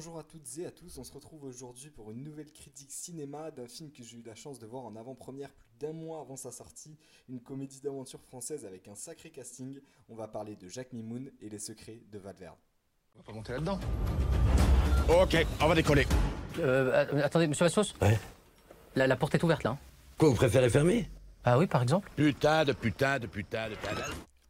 toutes et à tous, on se retrouve aujourd'hui pour une nouvelle critique cinéma d'un film que j'ai eu la chance de voir en avant-première plus d'un mois avant sa sortie, une comédie d'aventure française avec un sacré casting. On va parler de Jacques Mimoun et les secrets de Valverde. On va pas monter là-dedans. Ok, on va décoller. Euh, attendez, monsieur Vassos Ouais. la, la porte est ouverte là. hein Quoi, vous préférez fermer? Ah oui, par exemple Putain de putain de putain de putain.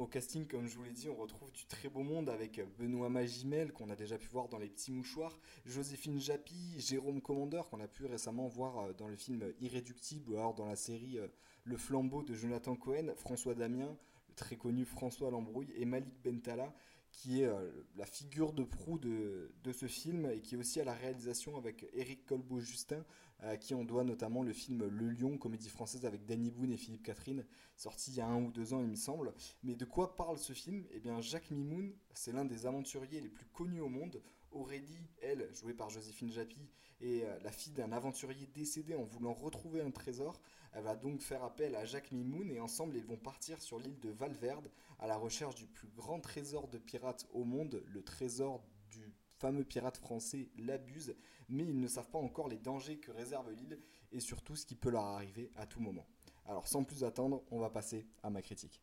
Au casting, comme je vous l'ai dit, on retrouve du très beau monde avec Benoît Magimel, qu'on a déjà pu voir dans Les Petits Mouchoirs, Joséphine Japy, Jérôme Commandeur, qu'on a pu récemment voir euh, dans le film Irréductible, ou alors dans la série euh, Le Flambeau de Jonathan Cohen, François Damien, le très connu François Lambrouille, et Malik Bentala, qui est euh, la figure de proue de, de ce film, et qui est aussi à la réalisation avec Éric Colbeau-Justin, à qui on doit notamment le film Le Lion, comédie française avec Danny Boone et Philippe Catherine, sorti il y a un ou deux ans, il me semble. Mais de quoi parle ce film? Eh bien, Jacques Mimoun, c'est l'un des aventuriers les plus connus au monde. Aurélie, elle, jouée par Joséphine Japy, est euh, la fille d'un aventurier décédé en voulant retrouver un trésor. Elle va donc faire appel à Jacques Mimoun et ensemble ils vont partir sur l'île de Valverde à la recherche du plus grand trésor de pirates au monde, le trésor du fameux pirate français l'abuse, mais ils ne savent pas encore les dangers que réserve l'île et surtout ce qui peut leur arriver à tout moment. Alors sans plus attendre, on va passer à ma critique.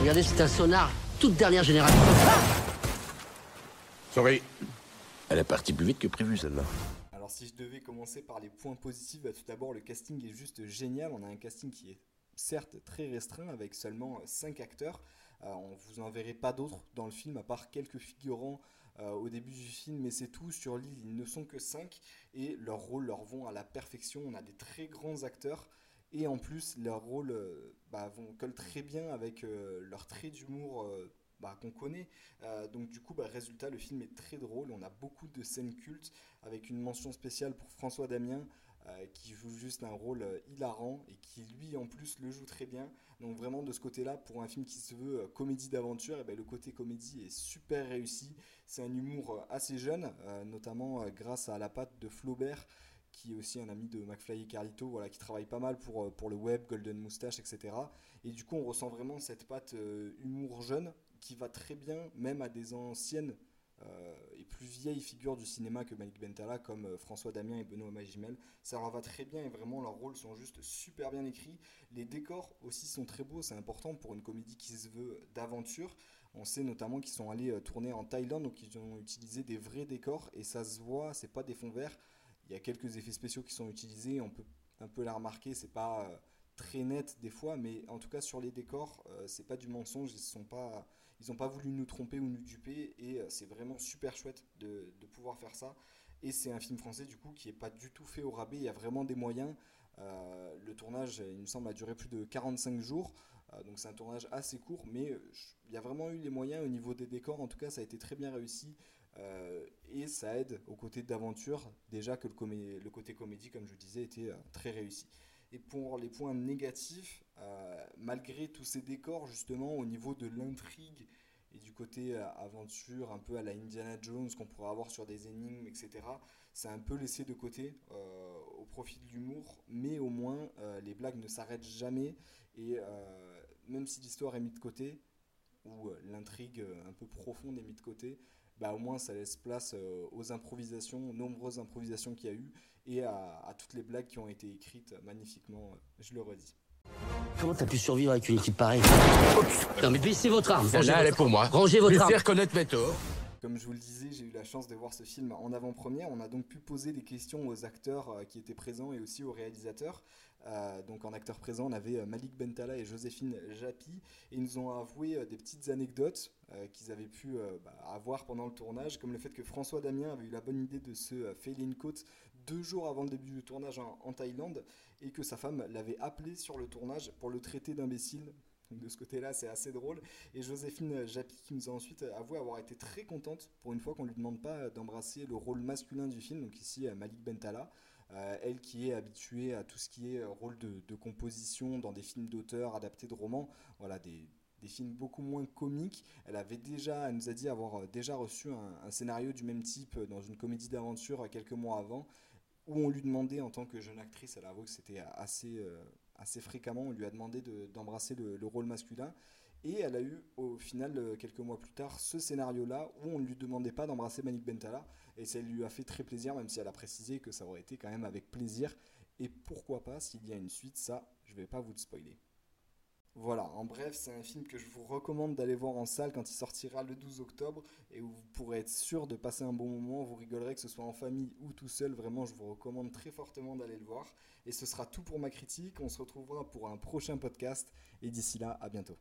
Regardez, c'est un sonar toute dernière génération. Sorry. Elle est partie plus vite que prévu, celle-là. Alors si je devais commencer par les points positifs, bah, tout d'abord le casting est juste génial. On a un casting qui est certes très restreint avec seulement 5 acteurs. Euh, on vous en verrez pas d'autres dans le film à part quelques figurants euh, au début du film, mais c'est tout. Sur l'île, ils ne sont que 5 et leurs rôles leur vont à la perfection. On a des très grands acteurs et en plus leurs rôles euh, bah, vont collent très bien avec euh, leur trait d'humour. Bah, qu'on connaît. Euh, donc du coup, bah, résultat, le film est très drôle. On a beaucoup de scènes cultes avec une mention spéciale pour François Damien euh, qui joue juste un rôle euh, hilarant et qui lui en plus le joue très bien. Donc vraiment de ce côté-là, pour un film qui se veut comédie d'aventure, eh ben, le côté comédie est super réussi. C'est un humour assez jeune, notamment grâce à la patte de Flaubert qui est aussi un ami de McFly et Carlito, voilà, qui travaille pas mal pour, pour le web, Golden Moustache, etc. Et du coup, on ressent vraiment cette patte humour jeune qui va très bien, même à des anciennes euh, et plus vieilles figures du cinéma que Malik Bentala, comme euh, François Damien et Benoît Magimel. Ça leur va très bien et vraiment leurs rôles sont juste super bien écrits. Les décors aussi sont très beaux, c'est important pour une comédie qui se veut d'aventure. On sait notamment qu'ils sont allés euh, tourner en Thaïlande, donc ils ont utilisé des vrais décors et ça se voit, c'est pas des fonds verts. Il y a quelques effets spéciaux qui sont utilisés, on peut un peu les remarquer, c'est pas très net des fois, mais en tout cas sur les décors, euh, c'est pas du mensonge, ils sont pas, ils ont pas voulu nous tromper ou nous duper, et euh, c'est vraiment super chouette de, pouvoir faire ça. Et c'est un film français du coup qui est pas du tout fait au rabais, il y a vraiment des moyens. Euh, le tournage, il me semble, a duré plus de 45 jours, euh, donc c'est un tournage assez court, mais il y a vraiment eu les moyens au niveau des décors, en tout cas ça a été très bien réussi. Et ça aide au côté d'aventure, déjà que le, le côté comédie, comme je disais, était très réussi. Et pour les points négatifs, euh, malgré tous ces décors, justement, au niveau de l'intrigue et du côté euh, aventure, un peu à la Indiana Jones qu'on pourrait avoir sur des énigmes, etc., c'est un peu laissé de côté euh, au profit de l'humour, mais au moins les blagues ne s'arrêtent jamais, et même si l'histoire est mise de côté, ou l'intrigue un peu profonde est mise de côté, bah, au moins ça laisse place aux improvisations, aux nombreuses improvisations qu'il y a eu, et à, à toutes les blagues qui ont été écrites magnifiquement, je le redis. Comment t'as pu survivre avec une équipe pareille Non mais baissez votre arme. Rangez Celle-là, elle est pour moi. rangez votre Je arme. sais reconnaître mes torts. Comme je vous le disais, j'ai eu la chance de voir ce film en avant-première. On a donc pu poser des questions aux acteurs euh, qui étaient présents et aussi aux réalisateurs. Euh, donc en acteurs présents, on avait euh, Malik Bentala et Joséphine Japy. Et ils nous ont avoué des petites anecdotes euh, qu'ils avaient pu euh, bah, avoir pendant le tournage, comme le fait que François Damien avait eu la bonne idée de se euh, une côte deux jours avant le début du tournage en, Thaïlande et que sa femme l'avait appelé sur le tournage pour le traiter d'imbécile. De ce côté-là, c'est assez drôle. Et Joséphine Japy qui nous a ensuite avoué avoir été très contente pour une fois qu'on lui demande pas d'embrasser le rôle masculin du film, donc ici Malik Bentala. Euh, elle qui est habituée à tout ce qui est rôle de, composition dans des films d'auteur adaptés de romans, voilà, des, des films beaucoup moins comiques. Elle avait déjà, elle nous a dit avoir déjà reçu un, scénario du même type dans une comédie d'aventure quelques mois avant, où on lui demandait en tant que jeune actrice, elle a avoué que c'était assez, euh, assez fréquemment, on lui a demandé de- d'embrasser le, le rôle masculin. Et elle a eu au final, euh, quelques mois plus tard, ce scénario-là où on ne lui demandait pas d'embrasser Manik Bentala. Et ça lui a fait très plaisir, même si elle a précisé que ça aurait été quand même avec plaisir. Et pourquoi pas, s'il y a une suite, ça, je vais pas vous le spoiler. Voilà, en bref, c'est un film que je vous recommande d'aller voir en salle quand il sortira le 12 octobre et où vous pourrez être sûr de passer un bon moment, vous rigolerez que ce soit en famille ou tout seul, vraiment je vous recommande très fortement d'aller le voir. Et ce sera tout pour ma critique, on se retrouvera pour un prochain podcast et d'ici là, à bientôt.